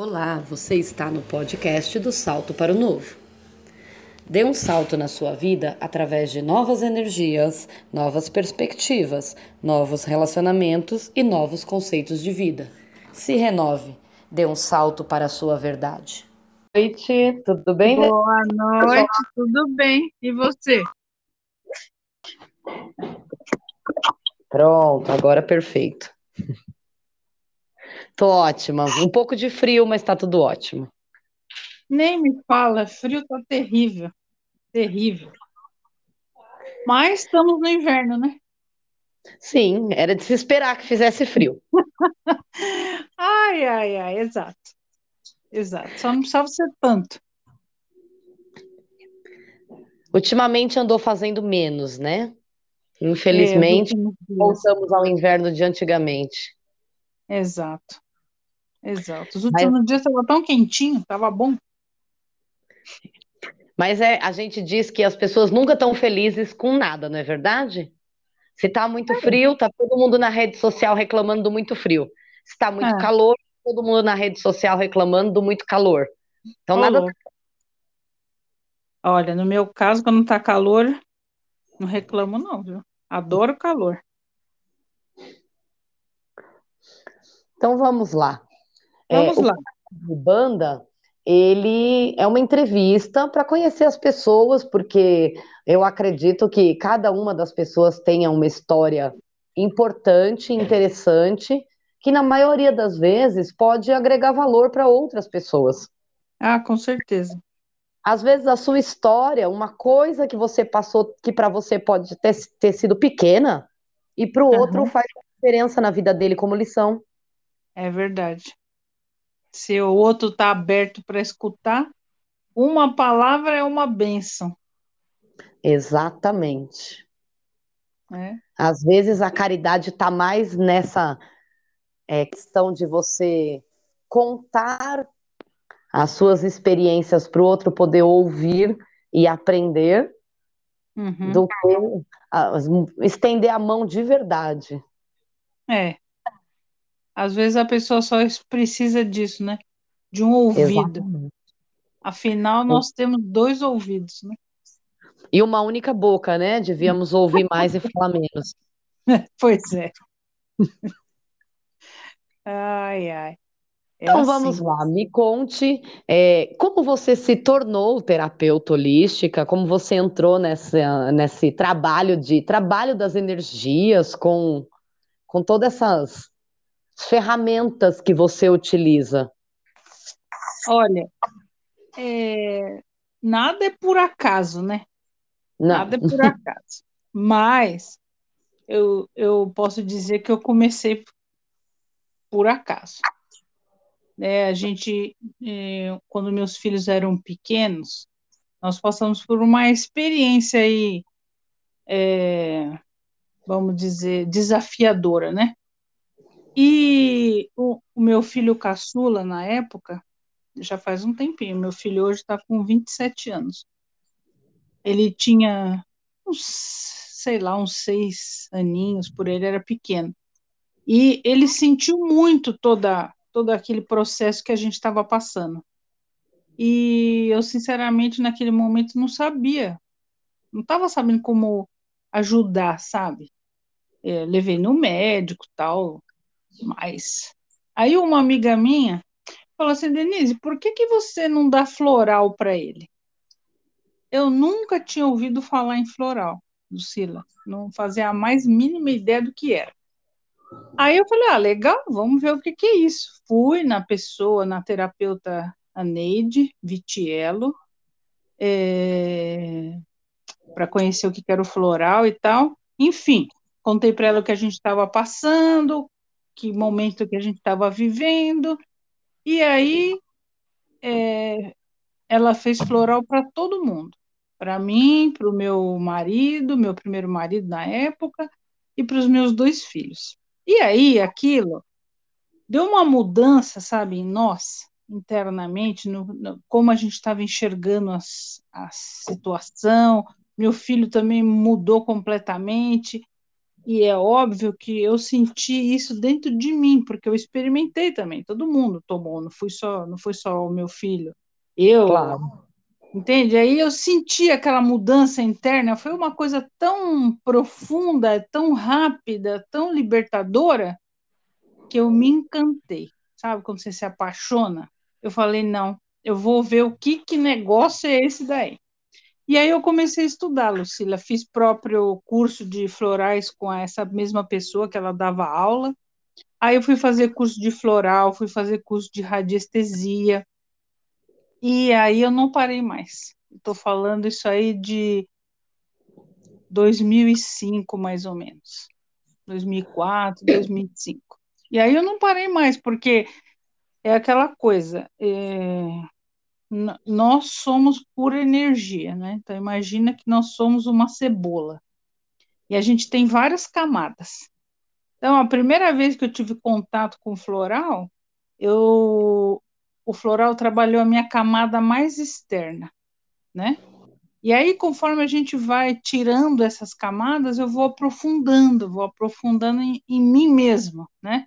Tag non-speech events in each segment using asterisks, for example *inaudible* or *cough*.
Olá, você está no podcast do Salto para o Novo. Dê um salto na sua vida através de novas energias, novas perspectivas, novos relacionamentos e novos conceitos de vida. Se renove, dê um salto para a sua verdade. Boa noite, tudo bem? Boa noite, tudo bem? E você? Pronto, agora perfeito. Tô ótima. Um pouco de frio, mas tá tudo ótimo. Nem me fala, frio tá terrível. Terrível. Mas estamos no inverno, né? Sim, era de se esperar que fizesse frio. *laughs* ai, ai, ai, exato. Exato. Só não precisava ser tanto. Ultimamente andou fazendo menos, né? Infelizmente, é, voltamos ao inverno de antigamente. Exato. Exato. Os últimos Mas... dias estava tão quentinho, estava bom. Mas é, a gente diz que as pessoas nunca estão felizes com nada, não é verdade? Se está muito é. frio, tá todo mundo na rede social reclamando do muito frio. Se está muito é. calor, todo mundo na rede social reclamando do muito calor. Então nada. Olha, no meu caso, quando está calor, não reclamo não, viu? Adoro calor. Então vamos lá. Vamos é, lá. O Banda, ele é uma entrevista para conhecer as pessoas, porque eu acredito que cada uma das pessoas tenha uma história importante, interessante, que na maioria das vezes pode agregar valor para outras pessoas. Ah, com certeza. Às vezes a sua história, uma coisa que você passou que para você pode ter, ter sido pequena, e para o uhum. outro faz diferença na vida dele como lição. É verdade. Se o outro está aberto para escutar, uma palavra é uma bênção. Exatamente. É. Às vezes a caridade está mais nessa é, questão de você contar as suas experiências para o outro poder ouvir e aprender, uhum. do que uh, estender a mão de verdade. É. Às vezes a pessoa só precisa disso, né? De um ouvido. Exatamente. Afinal, nós temos dois ouvidos, né? E uma única boca, né? Devíamos ouvir mais e falar menos. *laughs* pois é. *laughs* ai, ai. É então assim. vamos lá, me conte é, como você se tornou terapeuta holística, como você entrou nessa, nesse trabalho de trabalho das energias com, com todas essas ferramentas que você utiliza? Olha, é, nada é por acaso, né? Não. Nada é por acaso. Mas eu, eu posso dizer que eu comecei por acaso. É, a gente, é, quando meus filhos eram pequenos, nós passamos por uma experiência aí, é, vamos dizer, desafiadora, né? E o, o, meu filho caçula, na época, já faz um tempinho, meu filho hoje está com 27 anos. Ele tinha uns, sei lá, uns seis aninhos, por ele era pequeno. E ele sentiu muito toda, todo aquele processo que a gente estava passando. E eu, sinceramente, naquele momento não sabia, não estava sabendo como ajudar, sabe? É, levei no médico tal, mais. Aí uma amiga minha falou assim, Denise, por que, que você não dá floral para ele? Eu nunca tinha ouvido falar em floral, Lucila. Não fazia a mais mínima ideia do que era. Aí eu falei, ah, legal, vamos ver o que, que é isso. Fui na pessoa, na terapeuta Aneide Vitiello, é, para conhecer o que era o floral e tal. Enfim, contei para ela o que a gente estava passando, que momento que a gente estava vivendo, e aí é, ela fez floral para todo mundo, para mim, para o meu marido, meu primeiro marido na época, e para os meus dois filhos. E aí aquilo deu uma mudança, sabe, em nós, internamente, no, no como a gente estava enxergando as, a situação. Meu filho também mudou completamente. E é óbvio que eu senti isso dentro de mim, porque eu experimentei também. Todo mundo tomou, não fui só, não foi só o meu filho. Eu, claro. entende? Aí eu senti aquela mudança interna. Foi uma coisa tão profunda, tão rápida, tão libertadora que eu me encantei. Sabe quando você se apaixona? Eu falei não, eu vou ver o que que negócio é esse daí. E aí eu comecei a estudar, Lucila, fiz próprio curso de florais com essa mesma pessoa que ela dava aula. Aí eu fui fazer curso de floral, fui fazer curso de radiestesia. E aí eu não parei mais. Estou falando isso aí de 2005, mais ou menos. 2004, 2005. E aí eu não parei mais, porque é aquela coisa. É nós somos pura energia, né? Então imagina que nós somos uma cebola. E a gente tem várias camadas. Então, a primeira vez que eu tive contato com o floral, eu o floral trabalhou a minha camada mais externa, né? E aí, conforme a gente vai tirando essas camadas, eu vou aprofundando, vou aprofundando em, em mim mesma, né?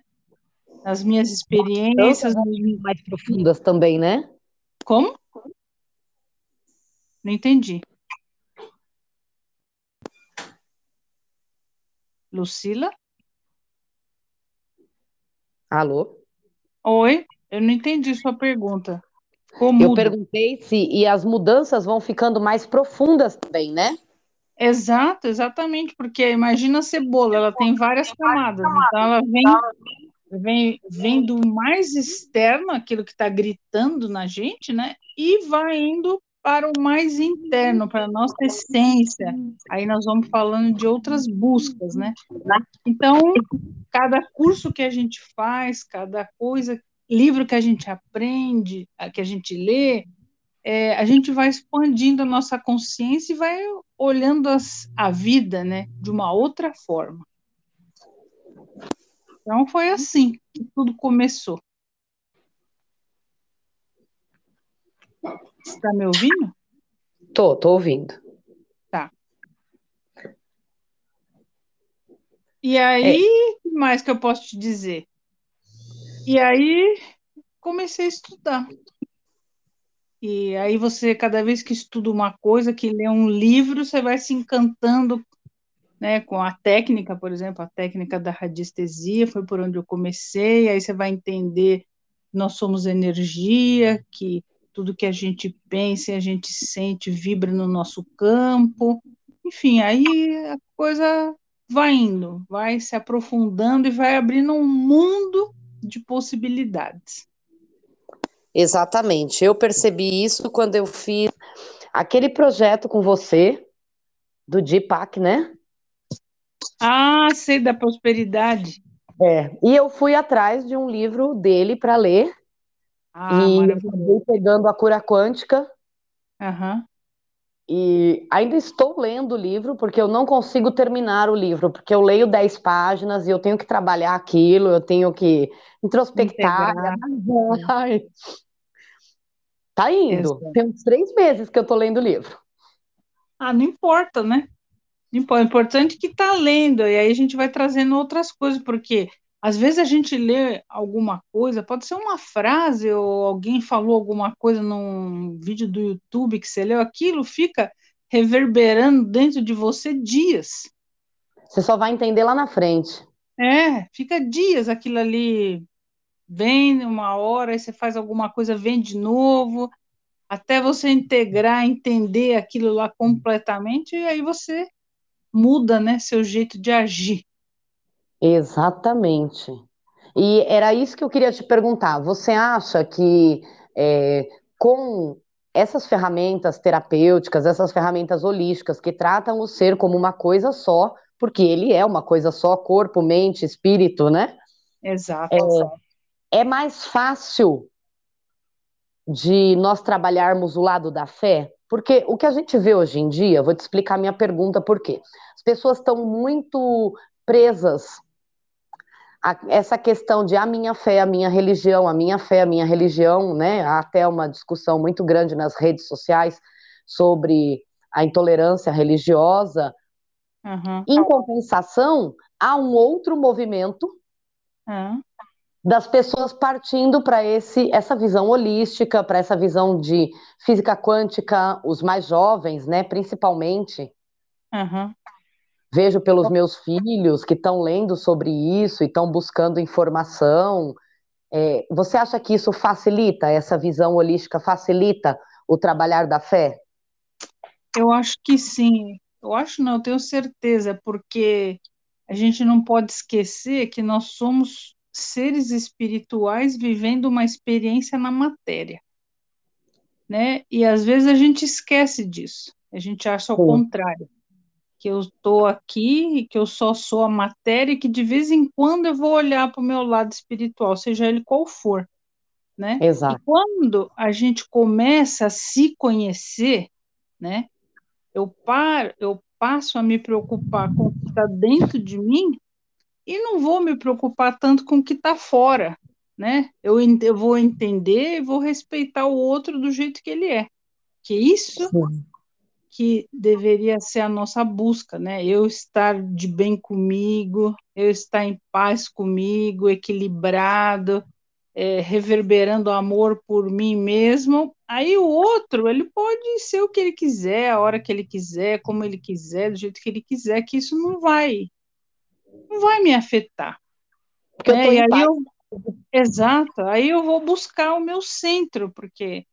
Nas minhas experiências. Mais profundas também, né? Como? Não entendi. Lucila? Alô? Oi, eu não entendi sua pergunta. Como eu perguntei se e as mudanças vão ficando mais profundas também, né? Exato, exatamente, porque imagina a cebola, ela tem várias camadas, então ela vem vem, vem do mais externo, aquilo que está gritando na gente, né? E vai indo para o mais interno, para a nossa essência. Aí nós vamos falando de outras buscas, né? Então, cada curso que a gente faz, cada coisa, livro que a gente aprende, que a gente lê, é, a gente vai expandindo a nossa consciência e vai olhando as, a vida, né, de uma outra forma. Então foi assim que tudo começou. Está me ouvindo? Tô, tô ouvindo. Tá. E aí, o é. que mais que eu posso te dizer? E aí, comecei a estudar. E aí você, cada vez que estuda uma coisa, que lê um livro, você vai se encantando né, com a técnica, por exemplo, a técnica da radiestesia, foi por onde eu comecei, aí você vai entender nós somos energia, que tudo que a gente pensa, a gente sente, vibra no nosso campo, enfim, aí a coisa vai indo, vai se aprofundando e vai abrindo um mundo de possibilidades. Exatamente, eu percebi isso quando eu fiz aquele projeto com você, do Deepak, né? Ah, sei da prosperidade. É, e eu fui atrás de um livro dele para ler. Ah, e acabei pegando a cura quântica. Uhum. E ainda estou lendo o livro, porque eu não consigo terminar o livro, porque eu leio 10 páginas e eu tenho que trabalhar aquilo, eu tenho que introspectar. Tá indo. Exato. Tem uns três meses que eu tô lendo o livro. Ah, não importa, né? O importante é que está lendo, e aí a gente vai trazendo outras coisas, porque às vezes a gente lê alguma coisa, pode ser uma frase, ou alguém falou alguma coisa num vídeo do YouTube que você leu, aquilo fica reverberando dentro de você dias. Você só vai entender lá na frente. É, fica dias aquilo ali, vem uma hora, aí você faz alguma coisa, vem de novo, até você integrar, entender aquilo lá completamente, e aí você muda, né, seu jeito de agir. Exatamente. E era isso que eu queria te perguntar. Você acha que é, com essas ferramentas terapêuticas, essas ferramentas holísticas que tratam o ser como uma coisa só, porque ele é uma coisa só, corpo, mente, espírito, né? Exato. É, é mais fácil de nós trabalharmos o lado da fé? Porque o que a gente vê hoje em dia, vou te explicar minha pergunta por quê. As pessoas estão muito presas a essa questão de a minha fé, a minha religião, a minha fé, a minha religião, né? Há até uma discussão muito grande nas redes sociais sobre a intolerância religiosa. Uhum. Em compensação, há um outro movimento Uhum. Das pessoas partindo para esse essa visão holística, para essa visão de física quântica, os mais jovens, né, principalmente. Uhum. Vejo pelos meus filhos que estão lendo sobre isso e estão buscando informação. É, você acha que isso facilita, essa visão holística facilita o trabalhar da fé? Eu acho que sim. Eu acho não, eu tenho certeza, porque a gente não pode esquecer que nós somos seres espirituais vivendo uma experiência na matéria, né? E às vezes a gente esquece disso. A gente acha o contrário, que eu estou aqui e que eu só sou a matéria e que de vez em quando eu vou olhar para o meu lado espiritual, seja ele qual for, né? E Exato. quando a gente começa a se conhecer, né? Eu paro, eu passo a me preocupar com o que está dentro de mim e não vou me preocupar tanto com o que está fora, né? Eu, eu vou entender e vou respeitar o outro do jeito que ele é. Que isso Sim. que deveria ser a nossa busca, né? Eu estar de bem comigo, eu estar em paz comigo, equilibrado, é, reverberando amor por mim mesmo. Aí o outro, ele pode ser o que ele quiser, a hora que ele quiser, como ele quiser, do jeito que ele quiser, que isso não vai, não vai me afetar. Porque eu né? tô E em aí eu, exato, aí eu vou buscar o meu centro, porque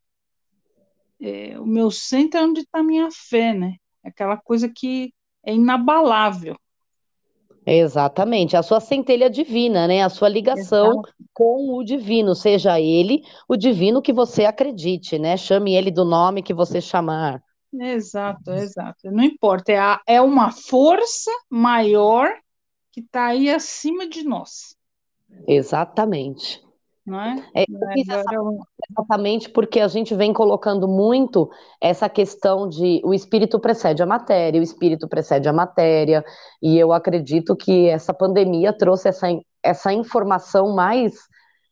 é, o meu centro é onde está a minha fé, né? É aquela coisa que é inabalável. Exatamente, a sua centelha divina, né? A sua ligação Exato. com o divino, seja ele o divino que você acredite, né? Chame ele do nome que você chamar. Exato, exato. Não importa, é, a- é uma força maior que está aí acima de nós, Exatamente. não é? É, eu é? eu- exatamente porque a gente vem colocando muito essa questão de o espírito precede a matéria, o espírito precede a matéria, e eu acredito que essa pandemia trouxe essa, essa informação mais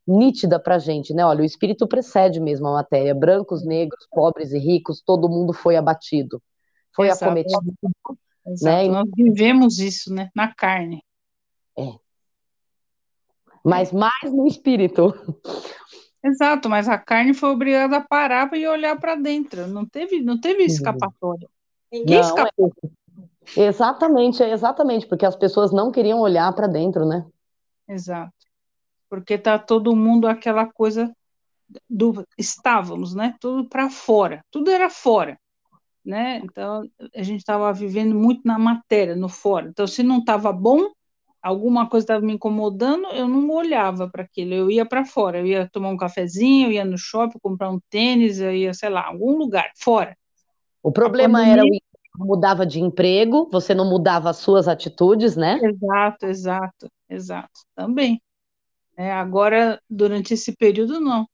nítida para a gente, né? Olha, o espírito precede mesmo a matéria, brancos, negros, pobres e ricos, todo mundo foi abatido, foi Exato. acometido, Exato, né? Nós vivemos isso, né? Na carne. Mas mais no espírito. Exato, mas a carne foi obrigada a parar e olhar para dentro. Não teve, não teve escapatória. Ninguém Não, escapou. é- exatamente, é exatamente, porque as pessoas não queriam olhar para dentro, né? Exato. Porque tá todo mundo aquela coisa do estávamos, né? Tudo para fora. Tudo era fora, né? Então a gente estava vivendo muito na matéria, no fora. Então se não estava bom, alguma coisa estava me incomodando, eu não olhava para aquilo, eu ia para fora, eu ia tomar um cafezinho, eu ia no shopping comprar um tênis, eu ia, sei lá, algum lugar fora. O problema pandemia- era o mudava de emprego, você não mudava as suas atitudes, né? Exato, exato, exato. Também. É, agora, durante esse período, não.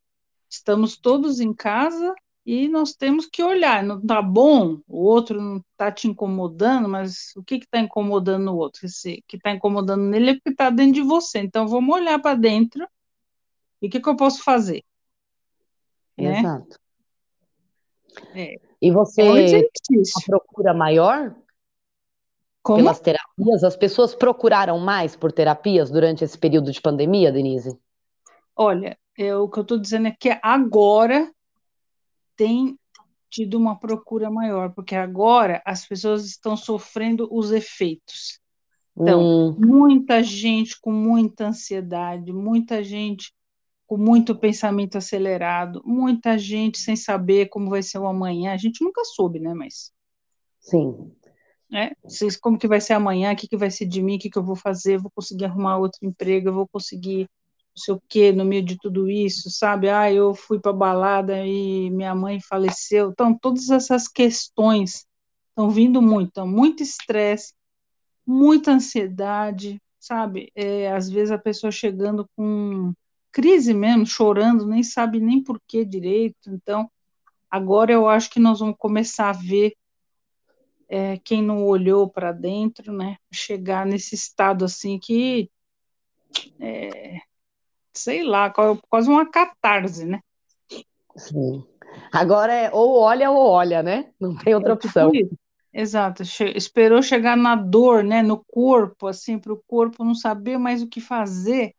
Estamos todos em casa e nós temos que olhar. Não está bom, o outro não está te incomodando, mas o que está incomodando o outro? Esse que está incomodando nele é porque está dentro de você. Então, vamos olhar para dentro e o que, que eu posso fazer? Né? Exato. É. E É um você a exercício. procura maior Como? pelas terapias? As pessoas procuraram mais por terapias durante esse período de pandemia, Denise? Olha, é, o que eu estou dizendo é que agora tem tido uma procura maior, porque agora as pessoas estão sofrendo os efeitos. Então, Hum, muita gente com muita ansiedade, muita gente com muito pensamento acelerado, muita gente sem saber como vai ser o amanhã. A gente nunca soube, né? Mas, sim. Vocês- Como que vai ser amanhã? O que que vai ser de mim? O que que eu vou fazer? Vou conseguir arrumar outro emprego? Eu vou conseguir não sei o quê no meio de tudo isso, sabe? Ah, eu fui para balada e minha mãe faleceu. Então, todas essas questões estão vindo muito, então, muito estresse, muita ansiedade, sabe? É, às vezes a pessoa chegando com crise mesmo, chorando, nem sabe nem por que direito. Então, agora eu acho que nós vamos começar a ver é, quem não olhou para dentro, né? Chegar nesse estado assim que, é, sei lá, quase uma catarse, né? Sim. Agora é ou olha ou olha, né? Não tem outra É tipo opção. isso. Exato, che esperou chegar na dor, né, no corpo, assim, para o corpo não saber mais o que fazer,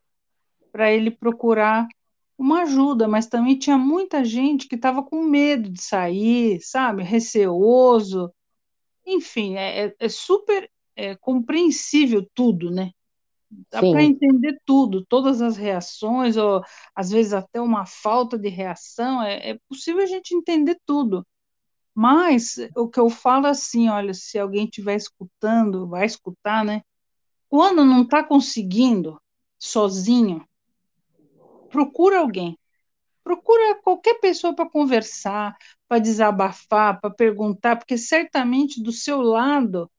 para ele procurar uma ajuda, mas também tinha muita gente que estava com medo de sair, sabe, receoso, enfim, é, é, é super é, compreensível tudo, né? Dá para entender tudo, todas as reações, ou às vezes até uma falta de reação, é, é possível a gente entender tudo. Mas o que eu falo assim, olha, se alguém estiver escutando, vai escutar, né? Quando não está conseguindo sozinho, procura alguém. Procura qualquer pessoa para conversar, para desabafar, para perguntar, porque certamente do seu lado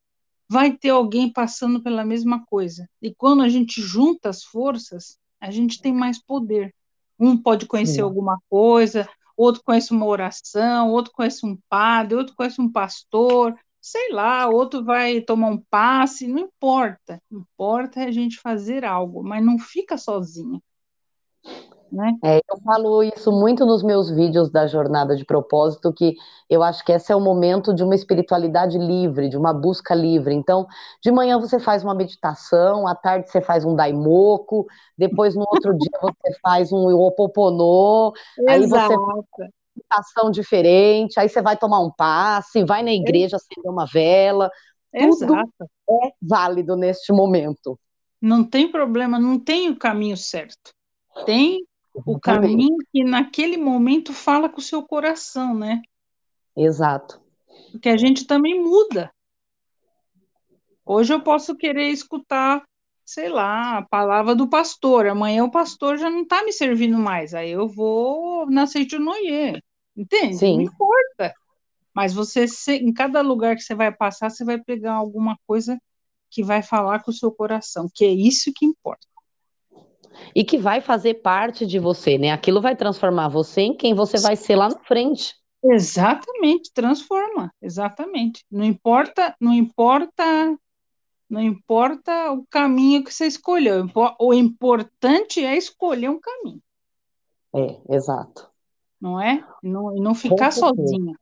vai ter alguém passando pela mesma coisa. E quando a gente junta as forças, a gente tem mais poder. Um pode conhecer Sim. alguma coisa, outro conhece uma oração, outro conhece um padre, outro conhece um pastor, sei lá, outro vai tomar um passe, não importa. Importa é a gente fazer algo, mas não fica sozinho. Né? É, eu falo isso muito nos meus vídeos da jornada de propósito, que eu acho que esse é o momento de uma espiritualidade livre, de uma busca livre. Então, de manhã você faz uma meditação, à tarde você faz um daimoku, depois no outro *laughs* dia você faz um opoponô, aí você meditação diferente, aí você vai tomar um passe, vai na igreja acender uma vela. Tudo Exato. é válido neste momento. Não tem problema, não tem o caminho certo. Tem o caminho que naquele momento fala com o seu coração, né? Exato. Porque a gente também muda. Hoje eu posso querer escutar, sei lá, a palavra do pastor. Amanhã o pastor já não está me servindo mais. Aí eu vou na Seitonoye. Entende? Sim. Não importa. Mas você, em cada lugar que você vai passar, você vai pegar alguma coisa que vai falar com o seu coração, que é isso que importa e que vai fazer parte de você, né? Aquilo vai transformar você em quem você vai ser lá na frente. Exatamente, transforma, exatamente. Não importa, não importa, não importa o caminho que você escolheu. O importante é escolher um caminho. É, exato. Não é? Não, não ficar sozinha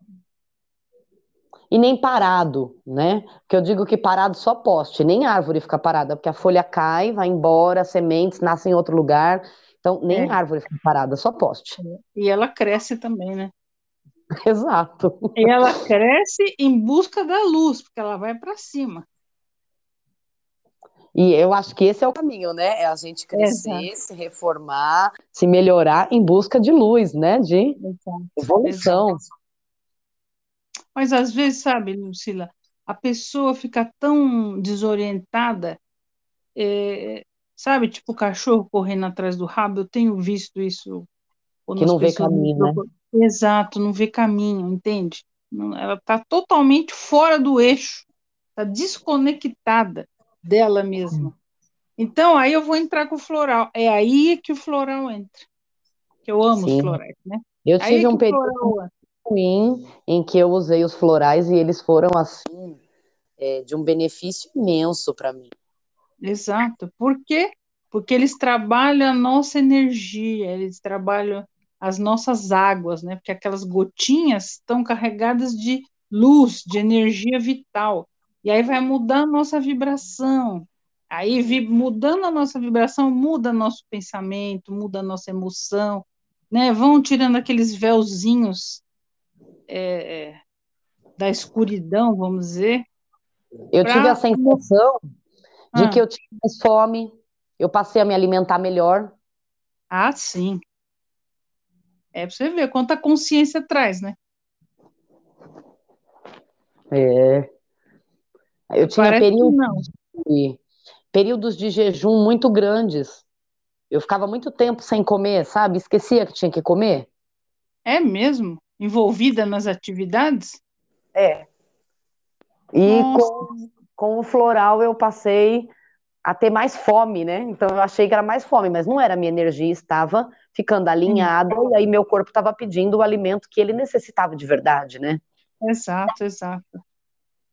e nem parado, né? Porque eu digo que parado só poste, nem árvore fica parada, porque a folha cai, vai embora, sementes nascem em outro lugar, então nem é. árvore fica parada, só poste. E ela cresce também, né? *laughs* Exato. E ela cresce em busca da luz, porque ela vai para cima. E eu acho que esse é o caminho, né? É a gente crescer, Exato. se reformar, se melhorar em busca de luz, né? De Exato. evolução. Exato. Mas às vezes, sabe, Lucila, a pessoa fica tão desorientada, é, sabe, tipo o cachorro correndo atrás do rabo, eu tenho visto isso. Que não vê caminho, né? Exato, não vê caminho, entende? Ela está totalmente fora do eixo, está desconectada dela mesma. Então, aí eu vou entrar com o floral. É aí que o floral entra. Que eu amo Sim. os florais, né? Eu tive um período ruim em que eu usei os florais e eles foram assim é, de um benefício imenso para mim. Exato. Por quê? Porque eles trabalham a nossa energia, eles trabalham as nossas águas, né? Porque aquelas gotinhas estão carregadas de luz, de energia vital. E aí vai mudar a nossa vibração. Aí, mudando a nossa vibração, muda nosso pensamento, muda a nossa emoção, né? Vão tirando aqueles véuzinhos é, é, da escuridão, vamos dizer. Eu pra... tive a sensação de ah. que eu tinha mais fome, eu passei a me alimentar melhor. Ah, sim. É para você ver quanta consciência traz, né? É. Eu tinha períodos de, períodos de jejum muito grandes. Eu ficava muito tempo sem comer, sabe? Esquecia que tinha que comer. É mesmo? Envolvida nas atividades? É. E com, com o floral eu passei a ter mais fome, né? Então eu achei que era mais fome, mas não era. Minha energia estava ficando alinhada uhum. e aí meu corpo estava pedindo o alimento que ele necessitava de verdade, né? Exato, exato.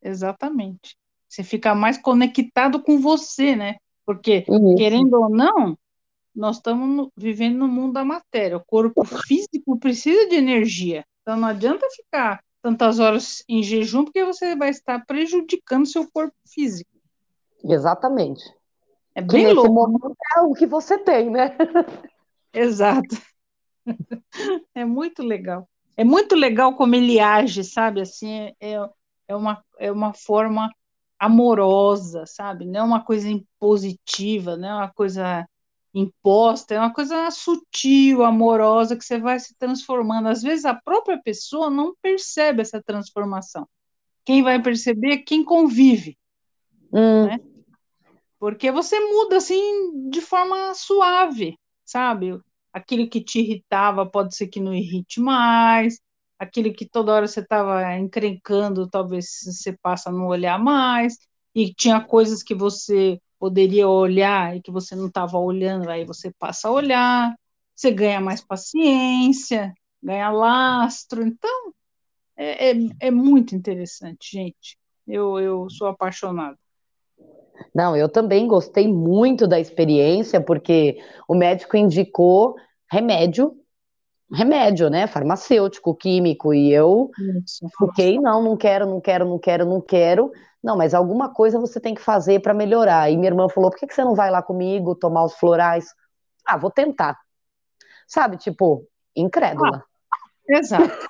Exatamente. Você fica mais conectado com você, né? Porque, Isso. querendo ou não, nós estamos vivendo no mundo da matéria. O corpo físico precisa de energia. Então não adianta ficar tantas horas em jejum, porque você vai estar prejudicando seu corpo físico. Exatamente. É bem que louco. é o que você tem, né? *laughs* Exato. *laughs* É muito legal. É muito legal como ele age, sabe? Assim, é, é, uma, é uma forma amorosa, sabe? Não é uma coisa impositiva, não é uma coisa imposta, é uma coisa sutil, amorosa, que você vai se transformando. Às vezes a própria pessoa não percebe essa transformação. Quem vai perceber é quem convive. Hum. Né? Porque você muda assim de forma suave, sabe? Aquilo que te irritava pode ser que não irrite mais, aquilo que toda hora você estava encrencando, talvez você passa a não olhar mais, e tinha coisas que você poderia olhar e que você não estava olhando, aí você passa a olhar, você ganha mais paciência, ganha lastro, então é, é, é muito interessante, gente. Eu, eu sou apaixonada. Não, eu também gostei muito da experiência, porque o médico indicou remédio, remédio, né? Farmacêutico, químico, e eu Isso. fiquei, não, não quero, não quero, não quero, não quero. Não, mas alguma coisa você tem que fazer para melhorar. E minha irmã falou: por que, que você não vai lá comigo tomar os florais? Ah, vou tentar. Sabe, tipo, incrédula. Ah, exato.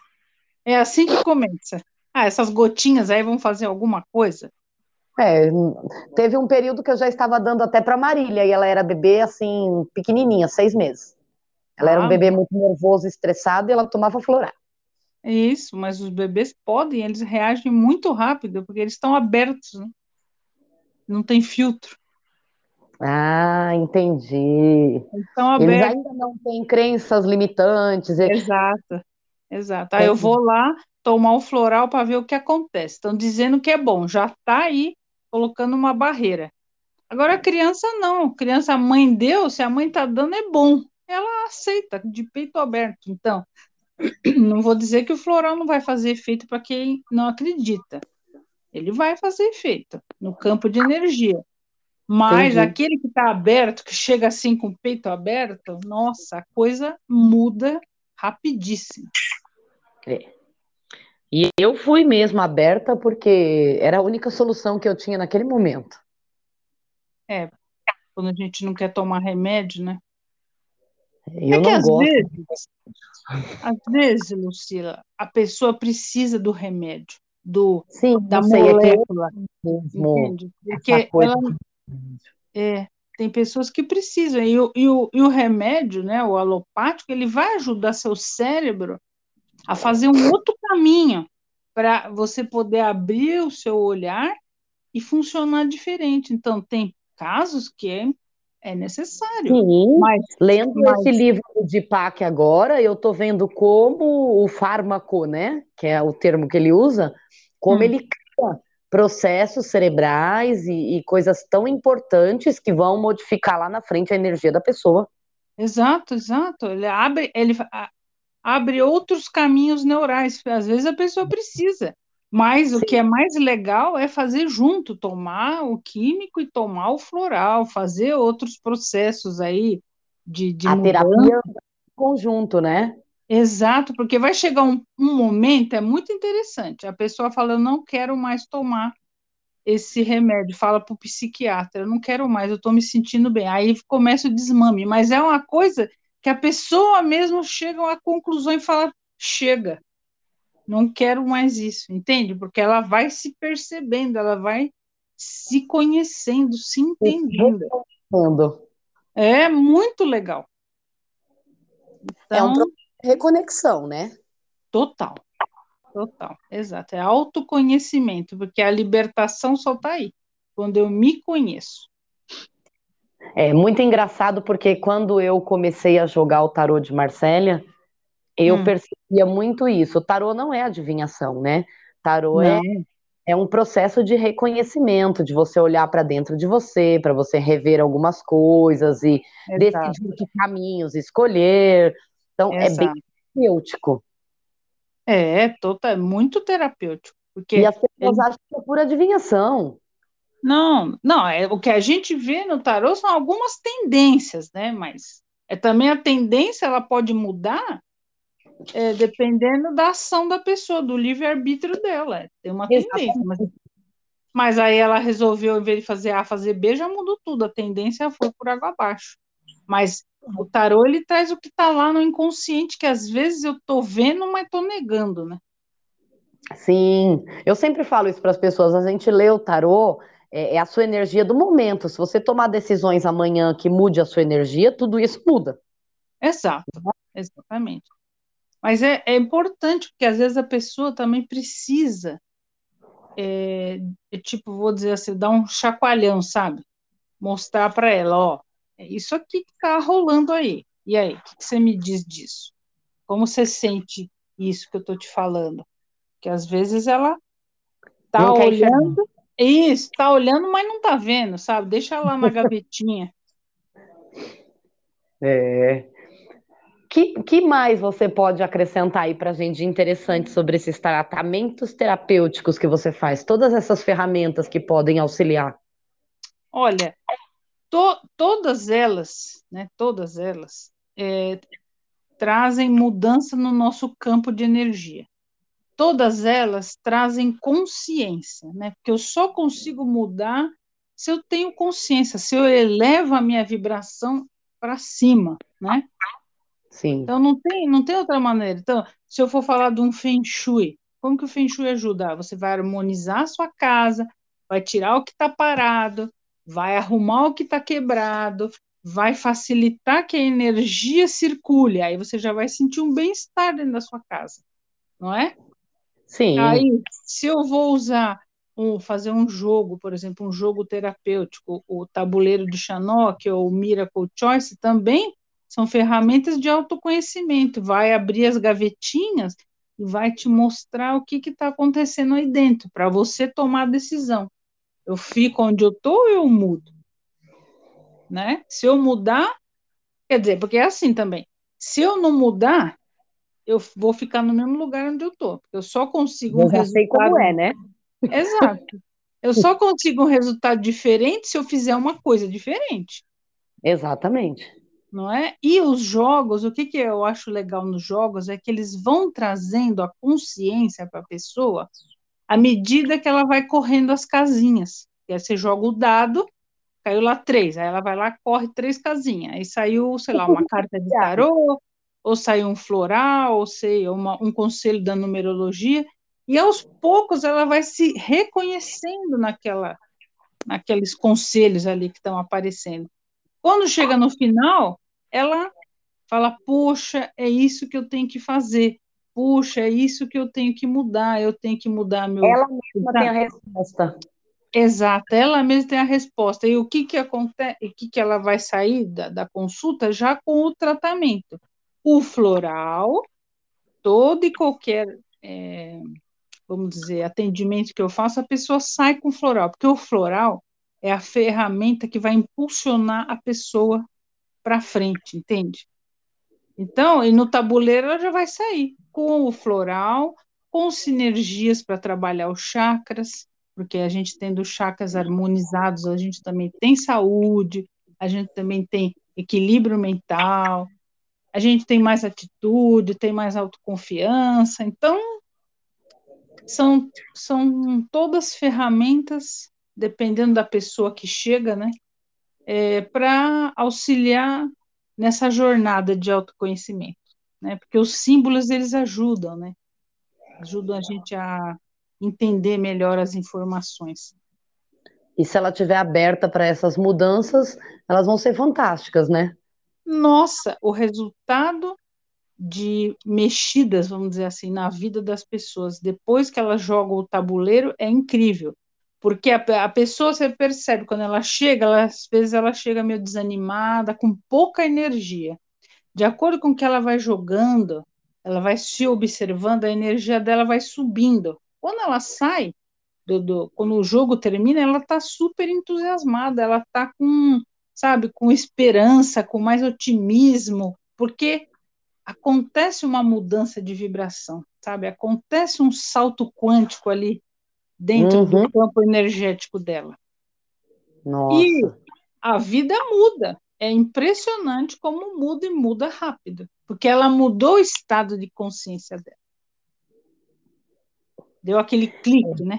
É assim que começa. Ah, essas gotinhas aí vão fazer alguma coisa? É, teve um período que eu já estava dando até para Marília, e ela era bebê, assim, pequenininha, seis meses. Ela era um bebê muito nervoso, estressado, e ela tomava florar. Isso, mas os bebês podem, eles reagem muito rápido, porque eles estão abertos, né? Não tem filtro. Ah, entendi. Estão abertos. Eles ainda não têm crenças limitantes. Exato, exato. Aí eu vou lá tomar o floral para ver o que acontece. Estão dizendo que é bom, já está aí colocando uma barreira. Agora a criança não, criança, a mãe deu, se a mãe está dando é bom, ela aceita de peito aberto. Então, *clears throat* não vou dizer que o floral não vai fazer efeito para quem não acredita. Ele vai fazer efeito no campo de energia. Mas Entendi. aquele que está aberto, que chega assim com o peito aberto, nossa, a coisa muda rapidíssimo. É. E eu fui mesmo aberta porque era a única solução que eu tinha naquele momento. É, quando a gente não quer tomar remédio, né? Eu é que às gosto. vezes, às vezes, Lucila, a pessoa precisa do remédio, do Sim, da sei, é molécula, é entende? Porque ela, é, tem pessoas que precisam e o, e, o, e o remédio, né, o alopático, ele vai ajudar seu cérebro a fazer um outro caminho para você poder abrir o seu olhar e funcionar diferente. Então, tem casos que é, é necessário. Sim, mas, lendo mas... esse livro de PAC agora, eu estou vendo como o fármaco, né, que é o termo que ele usa, como hum. ele cria processos cerebrais e, e coisas tão importantes que vão modificar lá na frente a energia da pessoa. Exato, exato. Ele abre, ele abre outros caminhos neurais. Às vezes a pessoa precisa. Mas Sim. o que é mais legal é fazer junto, tomar o químico e tomar o floral, fazer outros processos aí de, de a mudança. terapia conjunto, né? Exato, porque vai chegar um, um momento, é muito interessante, a pessoa fala, eu não quero mais tomar esse remédio, fala para o psiquiatra, eu não quero mais, eu estou me sentindo bem. Aí começa o desmame, mas é uma coisa que a pessoa mesmo chega a conclusão e fala: chega, não quero mais isso, entende? Porque ela vai se percebendo, ela vai se conhecendo, se entendendo. É muito legal. Então, é um então reconexão, né? Total. Total, exato. É autoconhecimento, porque a libertação só está aí, quando eu me conheço. É muito engraçado porque quando eu comecei a jogar o tarô de Marsella, eu hum. Percebia muito isso. O tarô não é adivinhação, né? Tarô é, é um processo de reconhecimento, de você olhar para dentro de você, para você rever algumas coisas e Exato. decidir que caminhos escolher. Então, Exato. é bem terapêutico. É, total, é muito terapêutico. Porque e as pessoas ele... acham que é pura adivinhação. Não, não, é, o que a gente vê no tarô são algumas tendências, né? Mas é também a tendência ela pode mudar é, dependendo da ação da pessoa, do livre-arbítrio dela. Tem uma tendência. Mas, mas, aí ela resolveu, em vez de fazer A, fazer B, já mudou tudo. A tendência foi por água abaixo. Mas o tarô, ele traz o que está lá no inconsciente, que às vezes eu estou vendo, mas estou negando, né? Sim, eu sempre falo isso para as pessoas. A gente lê o tarô, é, é, a sua energia do momento. Se você tomar decisões amanhã que mude a sua energia, tudo isso muda. Exato, exatamente. Mas é, é importante, porque às vezes a pessoa também precisa, é, é tipo, vou dizer assim, dar um chacoalhão, sabe? Mostrar para ela, ó, é isso aqui que está rolando aí. E aí, o que, que, você me diz disso? Como você sente isso que eu estou te falando? Que às vezes ela tá olhando, isso, tá olhando, mas não tá vendo, sabe? Deixa lá na *laughs* gavetinha. É, que, que mais você pode acrescentar aí para a gente de interessante sobre esses tratamentos terapêuticos que você faz? Todas essas ferramentas que podem auxiliar. Olha, to, todas elas, né, todas elas, é, trazem mudança no nosso campo de energia. Todas elas trazem consciência, né? Porque eu só consigo mudar se eu tenho consciência, se eu elevo a minha vibração para cima, né? Sim. Então não tem, não tem outra maneira. Então, se eu for falar de um Feng Shui, como que o Feng Shui ajuda? Você vai harmonizar a sua casa, vai tirar o que está parado, vai arrumar o que está quebrado, vai facilitar que a energia circule. Aí você já vai sentir um bem-estar dentro da sua casa, não é? Sim. Aí, se eu vou usar um, fazer um jogo, por exemplo, um jogo terapêutico, o tabuleiro de Chanok ou o Miracle Choice também são ferramentas de autoconhecimento. Vai abrir as gavetinhas e vai te mostrar o que está acontecendo aí dentro, para você tomar a decisão. Eu fico onde eu estou ou eu mudo? Né? Se eu mudar, quer dizer, porque é assim também. Se eu não mudar, eu vou ficar no mesmo lugar onde eu estou. Eu só consigo eu um resultado. Sei como é, né? Exato. Eu só *laughs* consigo um resultado diferente se eu fizer uma coisa diferente. Exatamente não é? E os jogos, o que, que eu acho legal nos jogos é que eles vão trazendo a consciência para a pessoa à medida que ela vai correndo as casinhas. E aí você joga o dado, caiu lá três, aí ela vai lá, corre três casinhas, aí saiu, sei lá, uma carta de tarô, ou saiu um floral, ou sei, uma, um conselho da numerologia, e aos poucos ela vai se reconhecendo naquela, naqueles conselhos ali que estão aparecendo. Quando chega no final, ela fala: Puxa, é isso que eu tenho que fazer. Puxa, é isso que eu tenho que mudar. Eu tenho que mudar meu. Ela mesma tem a resposta. Exato, ela mesma tem a resposta. E o que que acontece? O que que ela vai sair da, da consulta já com o tratamento? O floral, todo e qualquer, é, vamos dizer, atendimento que eu faço, a pessoa sai com floral, porque o floral é a ferramenta que vai impulsionar a pessoa para frente, entende? Então, e no tabuleiro ela já vai sair com o floral, com sinergias para trabalhar os chakras, porque a gente tendo chakras harmonizados, a gente também tem saúde, a gente também tem equilíbrio mental, a gente tem mais atitude, tem mais autoconfiança. Então, são, são todas ferramentas dependendo da pessoa que chega, né, é, para auxiliar nessa jornada de autoconhecimento, né, porque os símbolos eles ajudam, né, ajudam a gente a entender melhor as informações. E se ela estiver aberta para essas mudanças, elas vão ser fantásticas, né? Nossa, o resultado de mexidas, vamos dizer assim, na vida das pessoas, depois que elas jogam o tabuleiro, é incrível. Porque a, a pessoa, você percebe, quando ela chega, ela, às vezes ela chega meio desanimada, com pouca energia. De acordo com o que ela vai jogando, ela vai se observando, a energia dela vai subindo. Quando ela sai, do, do quando o jogo termina, ela está super entusiasmada, ela está com, sabe, com esperança, com mais otimismo, porque acontece uma mudança de vibração, sabe? Acontece um salto quântico ali dentro uhum. do campo energético dela. Nossa. E a vida muda. É impressionante como muda e muda rápido. porque ela mudou o estado de consciência dela. Deu aquele clique, né?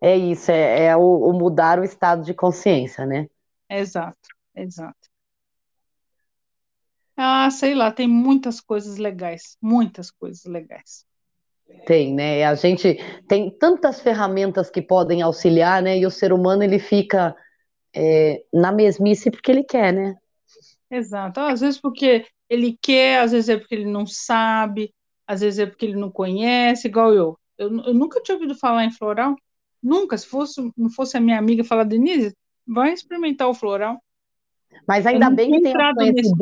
É isso, é, é o, o, mudar o estado de consciência, né? Exato, exato. Ah, sei lá, tem muitas coisas legais, muitas coisas legais. Tem, né? A gente tem tantas ferramentas que podem auxiliar, né? E o ser humano ele fica é, na mesmice porque ele quer, né? Exato. Às vezes porque ele quer, às vezes é porque ele não sabe, às vezes é porque ele não conhece, igual eu. Eu, eu nunca tinha ouvido falar em floral, nunca. Se fosse, não fosse a minha amiga falar, Denise, vai experimentar o floral. Mas ainda bem que tem nesse...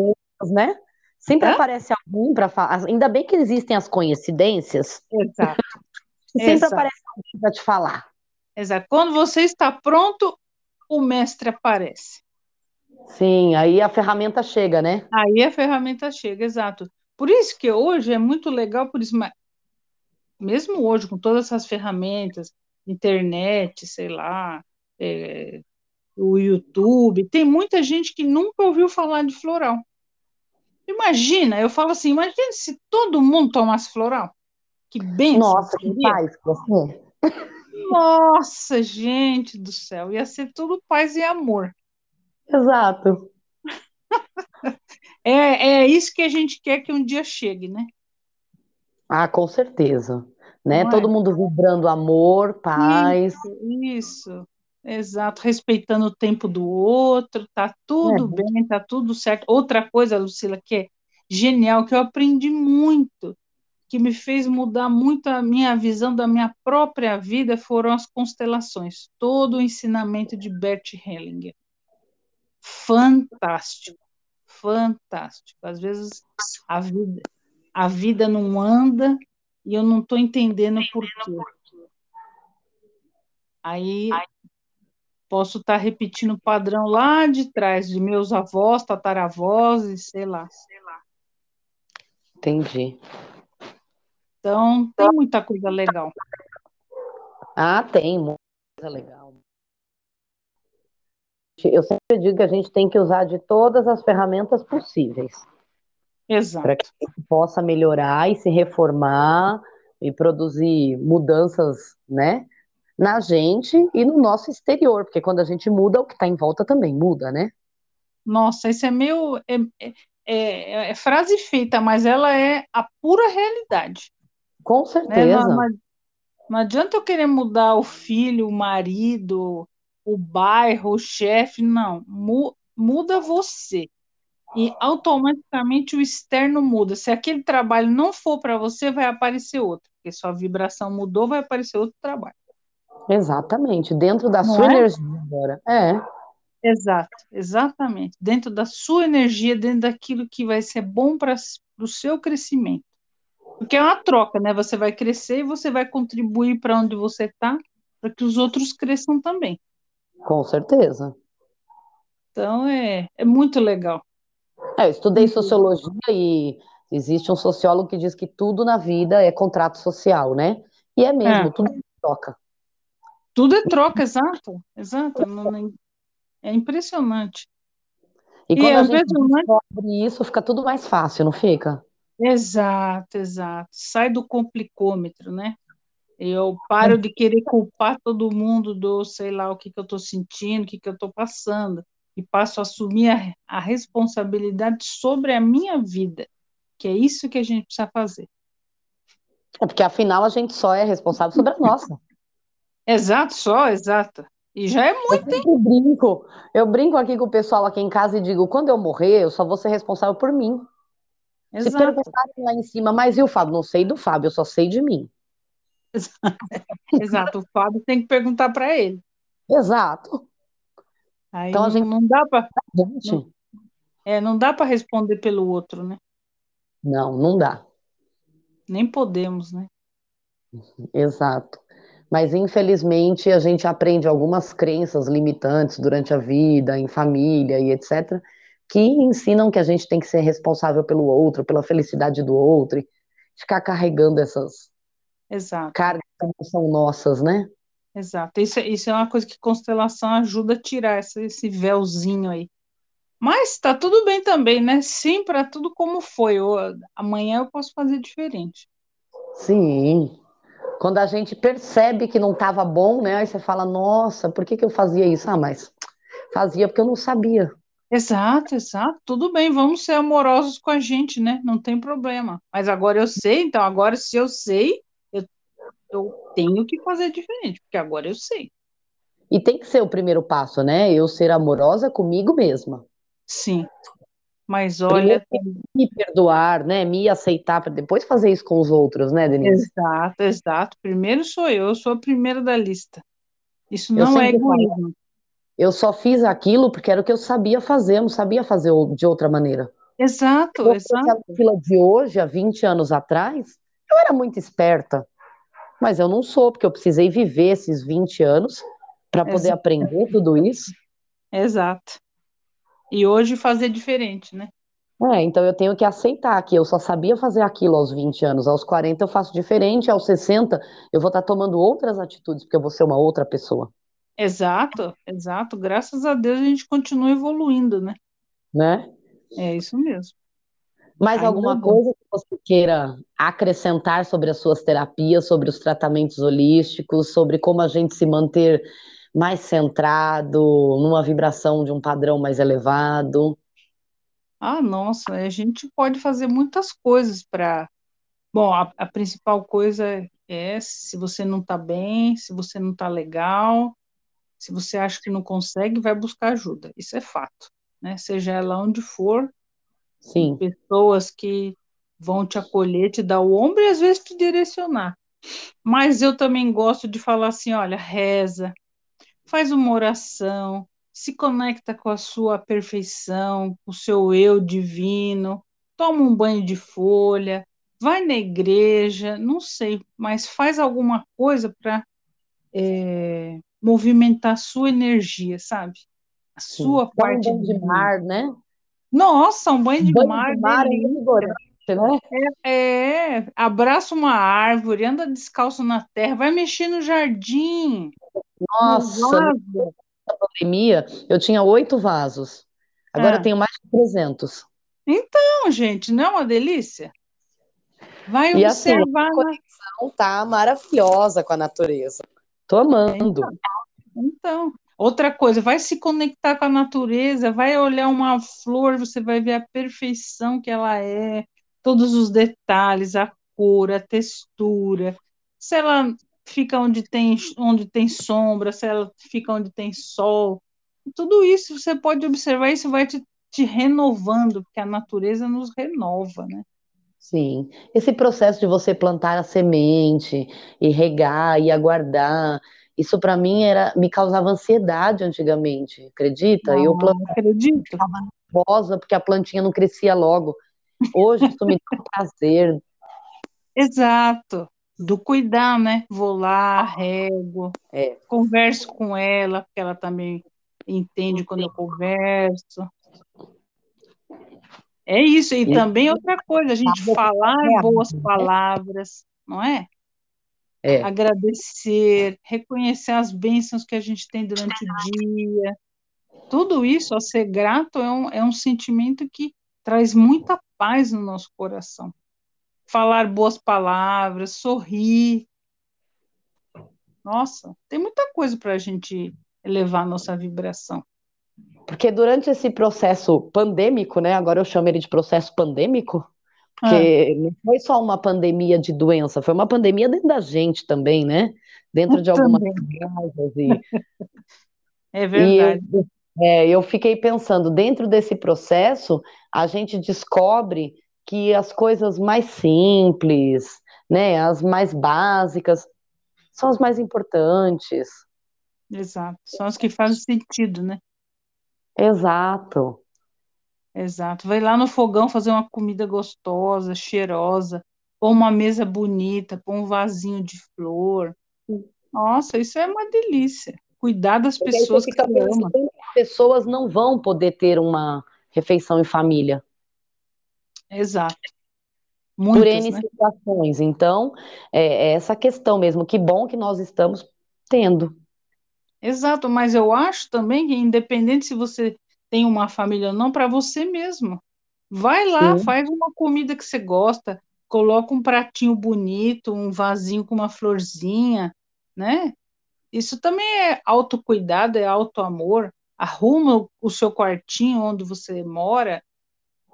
né? Sempre Hã? aparece alguém para falar. Ainda bem que existem as coincidências. Exato. *laughs* Sempre Exato. aparece alguém para te falar. Exato. Quando você está pronto, o mestre aparece. Sim, aí a ferramenta chega, né? Aí a ferramenta chega, exato. Por isso que hoje é muito legal, por isso, mesmo hoje, com todas essas ferramentas, internet, sei lá, é, o YouTube, tem muita gente que nunca ouviu falar de floral. Imagina, eu falo assim, imagina se todo mundo tomasse floral. Que benção. Nossa, que paz. Nossa, gente do céu, ia ser tudo paz e amor. Exato. *laughs* é, é isso que a gente quer que um dia chegue, né? Ah, com certeza. Né? É? Todo mundo vibrando amor, paz. Isso, isso, exato. Respeitando o tempo do outro, tá tudo é. bem, tá tudo certo. Outra coisa, Lucila, que é genial, que eu aprendi muito, que me fez mudar muito a minha visão da minha própria vida, foram as constelações. Todo o ensinamento de Bert Hellinger fantástico, fantástico. Às vezes a vida, a vida não anda e eu não estou entendendo por quê. Aí posso estar tá repetindo o padrão lá de trás, de meus avós, tataravós e sei lá. Entendi. Então, tem muita coisa legal. Ah, tem muita coisa legal eu sempre digo que a gente tem que usar de todas as ferramentas possíveis. Exato. Para que a gente possa melhorar e se reformar e produzir mudanças, né? Na gente e no nosso exterior, porque quando a gente muda, o que está em volta também muda, né? Nossa, isso é meio. É, é, é, frase feita, mas ela é a pura realidade. Com certeza. Né? Não, não, não adianta eu querer mudar o filho, o marido, o bairro, o chefe, não. Mu muda você. E automaticamente o externo muda. Se aquele trabalho não for para você, vai aparecer outro. Porque sua vibração mudou, vai aparecer outro trabalho. Exatamente. Dentro da não sua é? energia agora. É. Exato, exatamente. Dentro da sua energia, dentro daquilo que vai ser bom para o seu crescimento. Porque é uma troca, né? Você vai crescer e você vai contribuir para onde você está, para que os outros cresçam também. Com certeza. Então é, é muito legal. É, eu estudei sociologia e existe um sociólogo que diz que tudo na vida é contrato social, né? E é mesmo, é. tudo é troca. Tudo é troca, exato, exato. É impressionante. E quando e a gente descobre isso, fica tudo mais fácil, não fica? Exato, exato. Sai do complicômetro, né? Eu paro de querer culpar todo mundo do, sei lá, o que, que eu estou sentindo, o que, que eu estou passando, e passo a assumir a, a responsabilidade sobre a minha vida, que é isso que a gente precisa fazer. É porque afinal a gente só é responsável sobre a nossa. Exato, só, exato. E já é muito. Eu brinco, eu brinco aqui com o pessoal aqui em casa e digo: quando eu morrer, eu só vou ser responsável por mim. Exato. Se perguntarem lá em cima, mas e o Fábio? Não sei do Fábio, eu só sei de mim. *laughs* Exato, o Fábio tem que perguntar para ele. Exato. Aí então, não, a gente... não dá para. Não, é, não dá para responder pelo outro, né? Não, não dá. Nem podemos, né? Exato. Mas infelizmente a gente aprende algumas crenças limitantes durante a vida, em família e etc., que ensinam que a gente tem que ser responsável pelo outro, pela felicidade do outro, e ficar carregando essas, Exato. cargas que são nossas, né? Exato. Isso, isso é uma coisa que constelação ajuda a tirar esse, esse véuzinho aí. Mas está tudo bem também, né? Sim, para tudo como foi. Eu, amanhã eu posso fazer diferente. Sim. Quando a gente percebe que não estava bom, né? Aí você fala, nossa, por que, que eu fazia isso? Ah, mas fazia porque eu não sabia. Exato, exato. Tudo bem, vamos ser amorosos com a gente, né? Não tem problema. Mas agora eu sei, então agora se eu sei, eu, eu tenho que fazer diferente, porque agora eu sei. E tem que ser o primeiro passo, né? Eu ser amorosa comigo mesma. Sim. Mas olha. me perdoar, né? Me aceitar para depois fazer isso com os outros, né, Denise? Exato, exato. Primeiro sou eu, eu sou a primeira da lista. Isso não é egoísmo. Falo, eu só fiz aquilo porque era o que eu sabia fazer, eu não sabia fazer de outra maneira. Exato, eu exato. A fila de hoje, há 20 anos atrás, eu era muito esperta. Mas eu não sou, porque eu precisei viver esses 20 anos para poder exato. aprender tudo isso. Exato. E hoje fazer diferente, né? É, então eu tenho que aceitar que eu só sabia fazer aquilo aos 20 anos, aos 40 eu faço diferente, aos 60 eu vou estar tomando outras atitudes, porque eu vou ser uma outra pessoa. Exato, exato. Graças a Deus a gente continua evoluindo, né? Né? É isso mesmo. Mais Ainda alguma coisa que você queira acrescentar sobre as suas terapias, sobre os tratamentos holísticos, sobre como a gente se manter mais centrado, numa vibração de um padrão mais elevado? Ah, nossa, a gente pode fazer muitas coisas para. Bom, a, a, principal coisa é se você não está bem, se você não está legal, se você acha que não consegue, vai buscar ajuda. Isso é fato, né? Seja ela onde for, Sim. pessoas que vão te acolher, te dar o ombro e às vezes te direcionar. Mas eu também gosto de falar assim, olha, reza, faz uma oração, se conecta com a sua perfeição, com o seu eu divino, toma um banho de folha, vai na igreja, não sei, mas faz alguma coisa para é, movimentar a sua energia, sabe? A sua Sim. parte um banho de mar, né? Nossa, um banho de banho mar, de mar é né? É, é, abraça uma árvore, anda descalço na terra, vai mexer no jardim. Nossa, na pandemia eu tinha oito vasos. Agora é. eu tenho mais de 300. Então, gente, não é uma delícia? Vai e observar. Assim, a conexão tá maravilhosa com a natureza. Tô amando. Então, então, outra coisa, vai se conectar com a natureza, vai olhar uma flor, você vai ver a perfeição que ela é, todos os detalhes, a cor, a textura. Se ela fica onde tem, onde tem sombra, se ela fica onde tem sol. Tudo isso você pode observar, isso vai te, te renovando, porque a natureza nos renova, né? Sim, esse processo de você plantar a semente e regar e aguardar, isso para mim era me causava ansiedade antigamente, acredita? Não, eu plantava, acredito. nervosa porque a plantinha não crescia logo. Hoje isso me dá um prazer. Exato do cuidar, né? Vou lá, rego, é. converso com ela, porque ela também entende quando eu converso. É isso, e, também outra coisa, a gente falar boas palavras, não é? é? Agradecer, reconhecer as bênçãos que a gente tem durante o dia. Tudo isso, ser grato, é um, é um sentimento que traz muita paz no nosso coração falar boas palavras, sorrir. Nossa, tem muita coisa para a gente elevar a nossa vibração. Porque durante esse processo pandêmico, né? Agora eu chamo ele de processo pandêmico, porque ah. não foi só uma pandemia de doença, foi uma pandemia dentro da gente também, né? Dentro de algumas casas. E... *laughs* É verdade. E eu, é, eu fiquei pensando, dentro desse processo, a gente descobre que as coisas mais simples, né, as mais básicas, são as mais importantes. Exato, são as que fazem sentido, né? Exato. Exato. Vai lá no fogão fazer uma comida gostosa, cheirosa, pôr uma mesa bonita, pôr um vasinho de flor. Nossa, isso é uma delícia. Cuidar das pessoas que ama. Pessoas não vão poder ter uma refeição em família. Exato. Muitas, por N né? situações. Então, é, é essa questão mesmo. Que bom que nós estamos tendo. Exato, mas eu acho também que, independente se você tem uma família ou não para você mesmo. Vai lá, Sim. faz uma comida que você gosta, coloca um pratinho bonito, um vasinho com uma florzinha, né? Isso também é autocuidado, é autoamor. Arruma o seu quartinho onde você mora,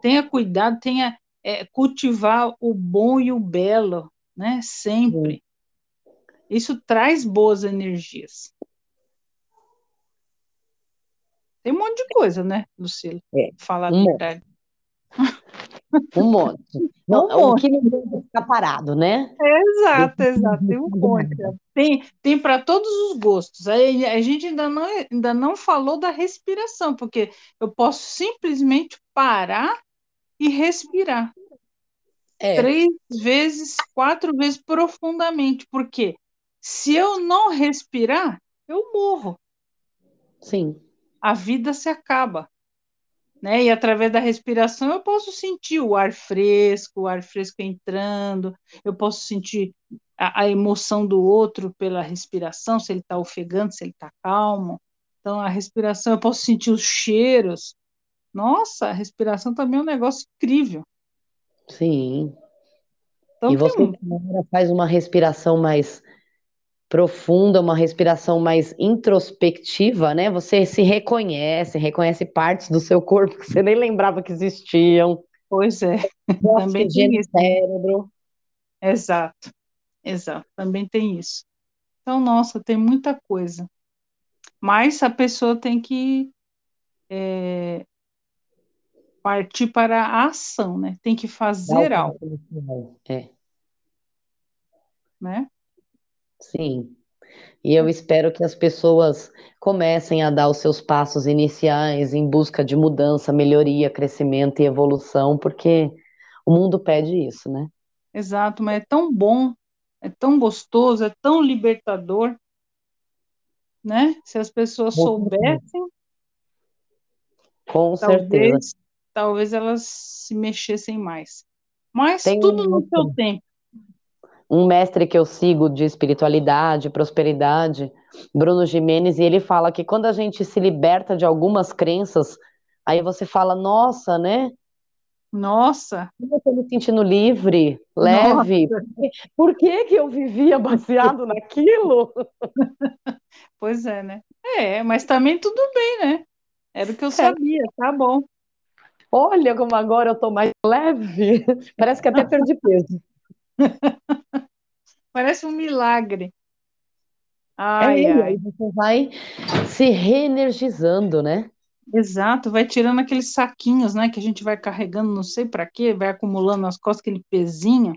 tenha cuidado, tenha é, cultivar o bom e o belo, né? Sempre. Isso traz boas energias. Tem um monte de coisa, né, Lucila? É, Falar um a verdade. *laughs* Um monte. Não, um monte. O que não deve ficar parado, né? exato, exato. Tem um monte. Tem, tem para todos os gostos. A, a gente ainda não, ainda não falou da respiração, porque eu posso simplesmente parar e respirar. É. Três vezes, quatro vezes profundamente. Porque se eu não respirar, eu morro. Sim. A vida se acaba né? E através da respiração eu posso sentir o ar fresco, o ar fresco entrando, eu posso sentir a, a emoção do outro pela respiração, se ele está ofegante, se ele está calmo. Então, a respiração, eu posso sentir os cheiros. Nossa, a respiração também é um negócio incrível. Sim. Então, e você faz uma respiração mais profunda, uma respiração mais introspectiva, né? Você se reconhece, reconhece partes do seu corpo que você nem lembrava que existiam. Pois é. *laughs* Também tem isso. cérebro. Exato. Exato. Também tem isso. Então, nossa, tem muita coisa. Mas a pessoa tem que é, partir para a ação, né? Tem que fazer algo. É. Né? Sim. E eu espero que as pessoas comecem a dar os seus passos iniciais em busca de mudança, melhoria, crescimento e evolução, porque o mundo pede isso, né? Exato, mas é tão bom, é tão gostoso, é tão libertador, né? Se as pessoas soubessem, com talvez, certeza. Talvez elas se mexessem mais. Mas Tem tudo no seu tempo um mestre que eu sigo de espiritualidade, prosperidade, Bruno Jimenez, e ele fala que quando a gente se liberta de algumas crenças, aí você fala, nossa, né? Nossa! Eu estou me sentindo livre, leve. Por que, que eu vivia baseado *laughs* naquilo? Pois é, né? É, mas também tudo bem, né? Era o que eu é. sabia, tá bom. Olha como agora eu tô mais leve. *laughs* Parece que até *laughs* perdi peso. Parece um milagre. Ai, é, ai. Você vai se reenergizando, né? Exato, vai tirando aqueles saquinhos, né, que a gente vai carregando, não sei para quê, vai acumulando nas costas aquele pezinho.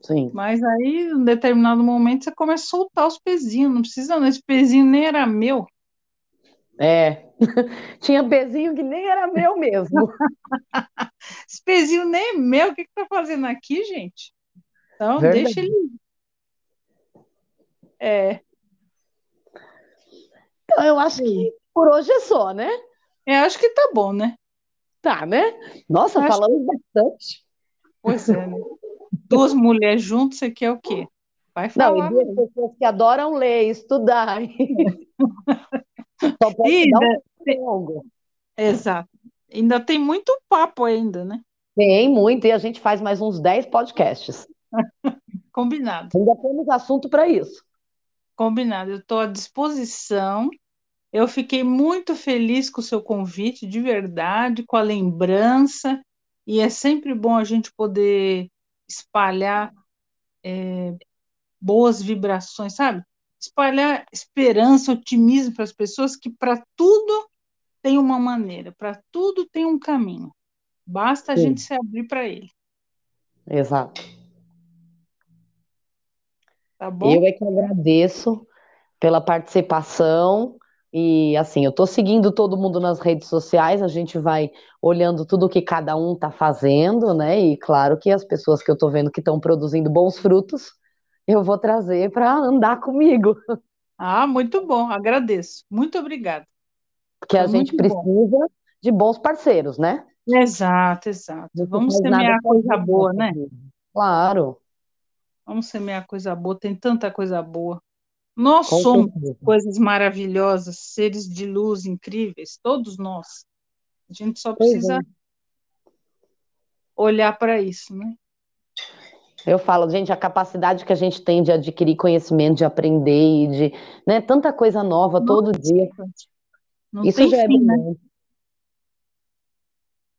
Sim. Mas aí, em determinado momento, você começa a soltar os pezinhos, não precisa, não, esse pezinho nem era meu. É, *laughs* tinha pezinho que nem era meu mesmo. *laughs* esse pezinho nem é meu, o que que tá fazendo aqui, gente? Então, Verdade. deixa ele. É. Então, eu acho que por hoje é só, né? Eu acho que tá bom, né? Tá, né? Nossa, eu falamos que... bastante. Pois é, né? Duas mulheres juntas, você quer o quê? Vai falar. Não, e duas pessoas que adoram ler, estudar. *laughs* Só pode ainda, dar um longo. Exato. Ainda tem muito papo ainda, né? Tem muito, e a gente faz mais uns 10 podcasts. *laughs* Combinado. Ainda temos assunto para isso. Combinado. Eu estou à disposição. Eu fiquei muito feliz com o seu convite, de verdade, com a lembrança. E é sempre bom a gente poder espalhar é, boas vibrações, sabe? Espalhar esperança, otimismo para as pessoas que para tudo tem uma maneira, para tudo tem um caminho. Basta a Sim. gente se abrir para ele. Exato. Tá bom? Eu é que agradeço pela participação. E assim, eu estou seguindo todo mundo nas redes sociais, a gente vai olhando tudo que cada um está fazendo, né? E claro que as pessoas que eu estou vendo que estão produzindo bons frutos, eu vou trazer para andar comigo. Ah, muito bom, agradeço. Muito obrigada. Porque a gente precisa bom. de bons parceiros, né? Exato, exato. Vamos semear coisa boa, né? Claro. Vamos semear coisa boa, tem tanta coisa boa. Nós Com somos certeza. coisas maravilhosas, seres de luz incríveis, todos nós. A gente só precisa é. olhar para isso, né? Eu falo, gente, a capacidade que a gente tem de adquirir conhecimento, de aprender e de, né, tanta coisa nova Nossa, todo dia. Não Isso já é fim, é né?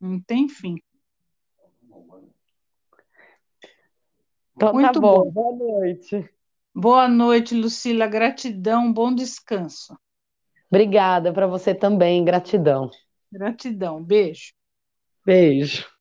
Não tem fim. Então tá Muito tá bom. bom. Boa noite. Boa noite, Lucila. Gratidão, bom descanso. Obrigada para você também, gratidão. Gratidão, beijo. Beijo.